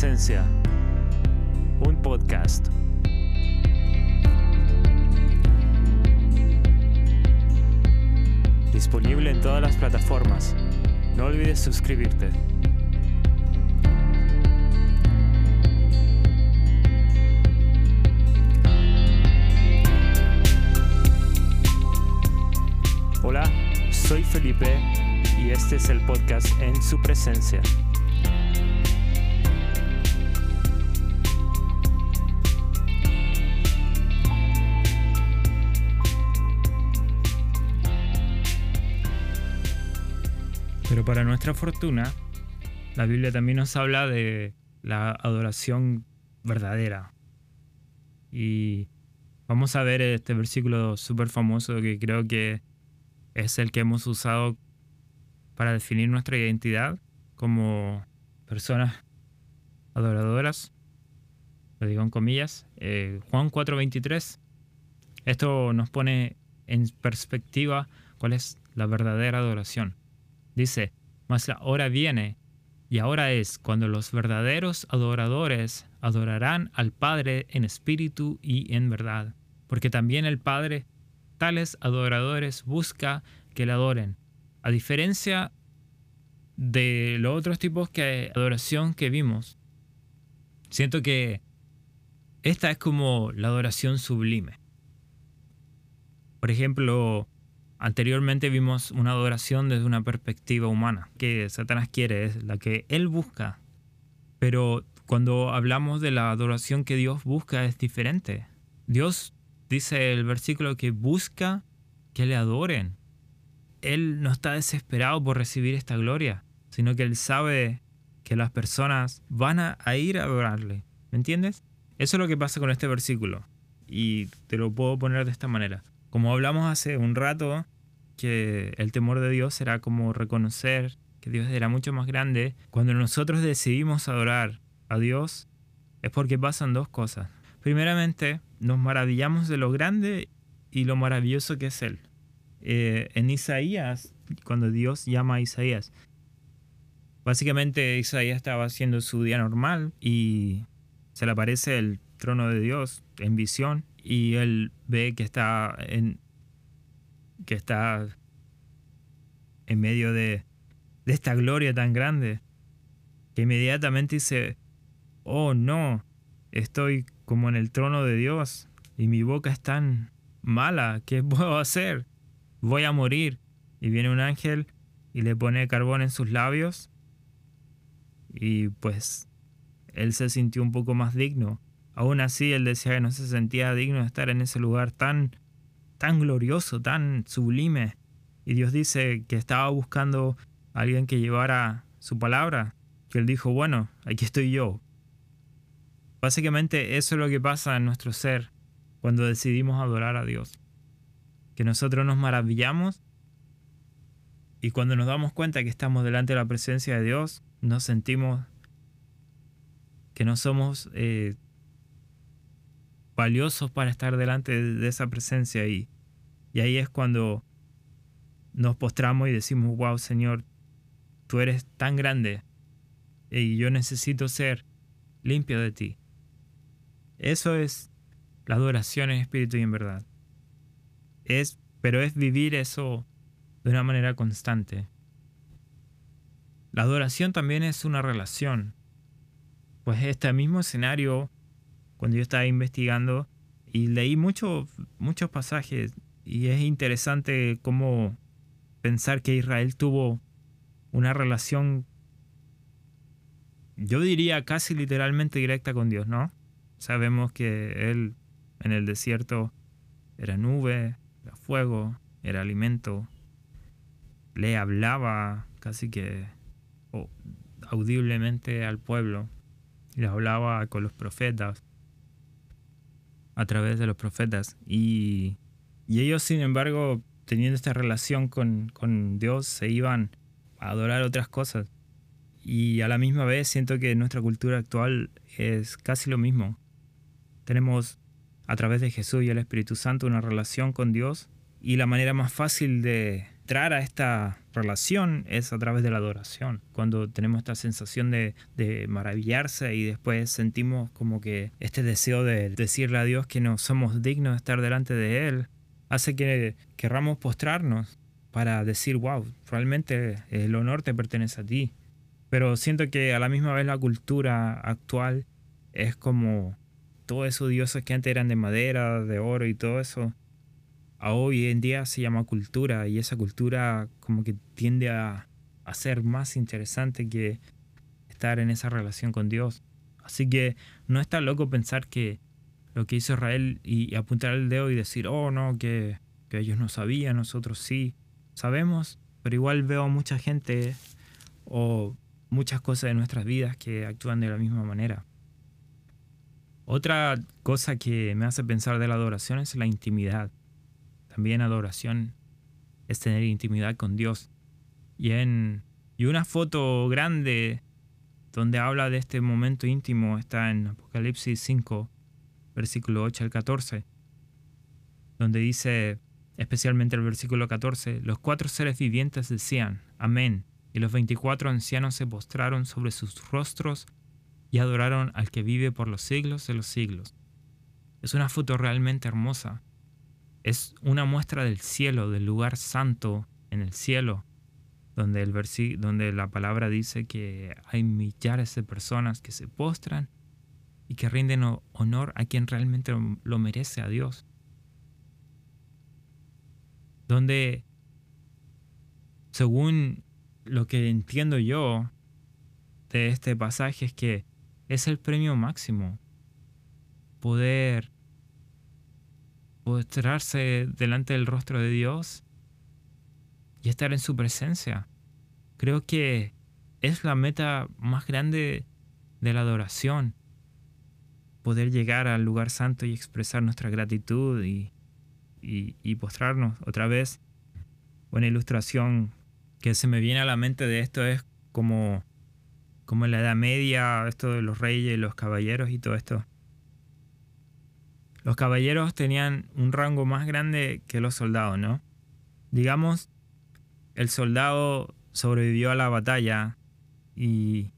presencia, un podcast. Disponible en todas las plataformas. No olvides suscribirte. Hola, soy Felipe y este es el podcast En su presencia. Pero para nuestra fortuna, la Biblia también nos habla de la adoración verdadera. Y vamos a ver este versículo súper famoso que creo que es el que hemos usado para definir nuestra identidad como personas adoradoras. Lo digo en comillas. Eh, Juan 4:23. Esto nos pone en perspectiva cuál es la verdadera adoración. Dice, mas la hora viene y ahora es cuando los verdaderos adoradores adorarán al Padre en espíritu y en verdad, porque también el Padre tales adoradores busca que le adoren. A diferencia de los otros tipos de adoración que vimos, siento que esta es como la adoración sublime. Por ejemplo, Anteriormente vimos una adoración desde una perspectiva humana, que Satanás quiere, es la que él busca. Pero cuando hablamos de la adoración que Dios busca es diferente. Dios dice el versículo que busca que le adoren. Él no está desesperado por recibir esta gloria, sino que él sabe que las personas van a, ir a adorarle. ¿Me entiendes? Eso es lo que pasa con este versículo. Y te lo puedo poner de esta manera. Como hablamos hace un rato, que el temor de Dios será como reconocer que Dios era mucho más grande. Cuando nosotros decidimos adorar a Dios, es porque pasan dos cosas. Primeramente, nos maravillamos de lo grande y lo maravilloso que es Él. Eh, en Isaías, cuando Dios llama a Isaías, básicamente Isaías estaba haciendo su día normal y se le aparece el trono de Dios en visión y él ve que está en que está en medio de, de esta gloria tan grande que inmediatamente dice oh no estoy como en el trono de Dios y mi boca es tan mala ¿qué puedo hacer? voy a morir y viene un ángel y le pone carbón en sus labios y pues él se sintió un poco más digno Aún así, él decía que no se sentía digno de estar en ese lugar tan, tan glorioso, tan sublime. Y Dios dice que estaba buscando a alguien que llevara su palabra. Que él dijo, bueno, aquí estoy yo. Básicamente eso es lo que pasa en nuestro ser cuando decidimos adorar a Dios. Que nosotros nos maravillamos y cuando nos damos cuenta que estamos delante de la presencia de Dios, nos sentimos que no somos eh, valiosos para estar delante de esa presencia y, y ahí es cuando nos postramos y decimos, wow Señor, tú eres tan grande y yo necesito ser limpio de ti. Eso es la adoración en espíritu y en verdad. Es, pero es vivir eso de una manera constante. La adoración también es una relación. Pues este mismo escenario cuando yo estaba investigando y leí muchos pasajes y es interesante cómo pensar que Israel tuvo una relación, yo diría casi literalmente directa con Dios, ¿no? Sabemos que Él en el desierto era nube, era fuego, era alimento, le hablaba casi que audiblemente al pueblo, le hablaba con los profetas a través de los profetas. Y, ellos, sin embargo, teniendo esta relación con, con Dios, se iban a adorar otras cosas. Y a la misma vez siento que nuestra cultura actual es casi lo mismo. Tenemos a través de Jesús y el Espíritu Santo una relación con Dios y la manera más fácil de, entrar a esta relación es a través de la adoración. Cuando tenemos esta sensación de, maravillarse y después sentimos como que este deseo de decirle a Dios que no somos dignos de estar delante de Él, hace que querramos postrarnos para decir, wow, realmente el honor te pertenece a ti. Pero siento que a la misma vez la cultura actual es como todos esos dioses que antes eran de madera, de oro y todo eso, a hoy en día se llama cultura y esa cultura como que tiende a, ser más interesante que estar en esa relación con Dios. Así que no está loco pensar que lo que hizo Israel y, apuntar el dedo y decir, oh no, que, que ellos no sabían, nosotros sí sabemos, pero igual veo mucha gente o muchas cosas de nuestras vidas que actúan de la misma manera. Otra cosa que me hace pensar de la adoración es la intimidad. También adoración es tener intimidad con Dios. Y en y una foto grande donde habla de este momento íntimo está en Apocalipsis 5, versículo 8 al 14, donde dice especialmente el versículo 14, los cuatro seres vivientes decían, Amén, y los veinticuatro ancianos se postraron sobre sus rostros y adoraron al que vive por los siglos de los siglos. Es una foto realmente hermosa. Es una muestra del cielo, del lugar santo en el cielo, donde, el donde la palabra dice que hay millares de personas que se postran y que rinden honor a quien realmente lo merece, a Dios. Donde, según lo que entiendo yo de este pasaje es que es el premio máximo. Poder postrarse delante del rostro de Dios y estar en su presencia. Creo que es la meta más grande de la adoración. Poder llegar al lugar santo y expresar nuestra gratitud y, y, postrarnos. Otra vez, una ilustración que se me viene a la mente de esto es como, como en la Edad Media, esto de los reyes y los caballeros y todo esto. Los caballeros tenían un rango más grande que los soldados, ¿no? Digamos, el soldado sobrevivió a la batalla y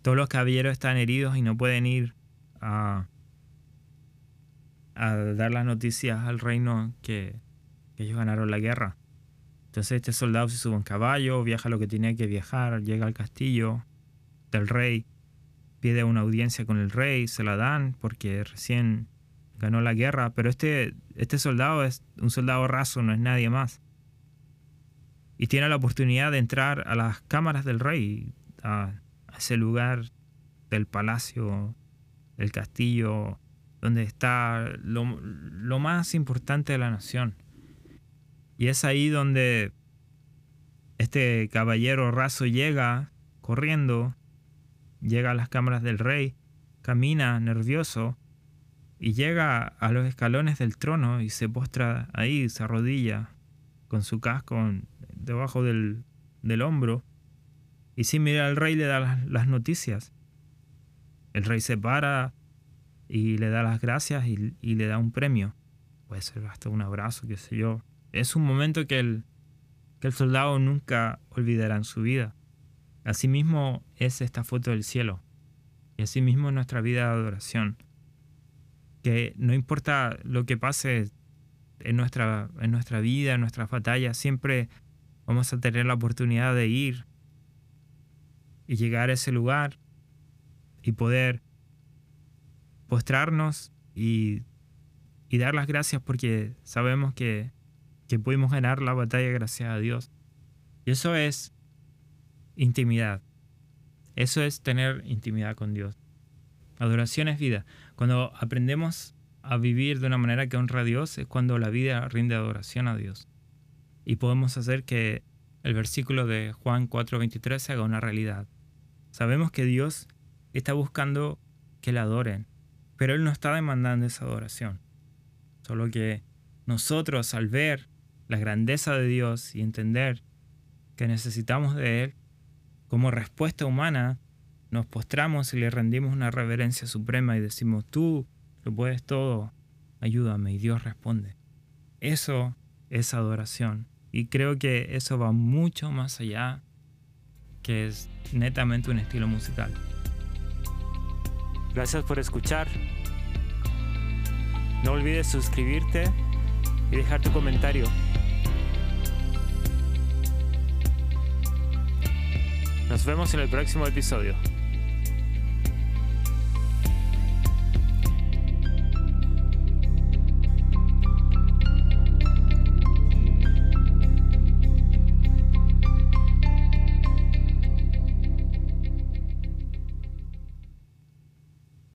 todos los caballeros están heridos y no pueden ir a, dar las noticias al reino que, ellos ganaron la guerra. Entonces este soldado se sube un caballo, viaja lo que tiene que viajar, llega al castillo del rey, pide una audiencia con el rey, se la dan porque recién ganó la guerra, pero este, este soldado es un soldado raso, no es nadie más. Y tiene la oportunidad de entrar a las cámaras del rey, a, ese lugar del palacio, del castillo, donde está lo, lo más importante de la nación. Y es ahí donde este caballero raso llega corriendo, llega a las cámaras del rey, camina nervioso y llega a los escalones del trono y se postra ahí, se arrodilla con su casco debajo del, hombro y sin mirar al rey le da las, las, noticias. El rey se para y le da las gracias y, y le da un premio. Puede ser hasta un abrazo, qué sé yo es un momento que el, que el soldado nunca olvidará en su vida. Asimismo es esta foto del cielo. Y asimismo es nuestra vida de adoración. Que no importa lo que pase en nuestra, en nuestra vida, en nuestras batallas, siempre vamos a tener la oportunidad de ir y llegar a ese lugar y poder postrarnos y, y dar las gracias porque sabemos que que pudimos ganar la batalla gracias a Dios. Y eso es intimidad. Eso es tener intimidad con Dios. Adoración es vida. Cuando aprendemos a vivir de una manera que honra a Dios es cuando la vida rinde adoración a Dios. Y podemos hacer que el versículo de Juan 4:23 se haga una realidad. Sabemos que Dios está buscando que le adoren, pero Él no está demandando esa adoración. Solo que nosotros al ver la grandeza de Dios y entender que necesitamos de Él, como respuesta humana, nos postramos y le rendimos una reverencia suprema y decimos, tú lo puedes todo, ayúdame y Dios responde. Eso es adoración. Y creo que eso va mucho más allá que es netamente un estilo musical. Gracias por escuchar. No olvides suscribirte y dejar tu comentario. Nos vemos en el próximo episodio.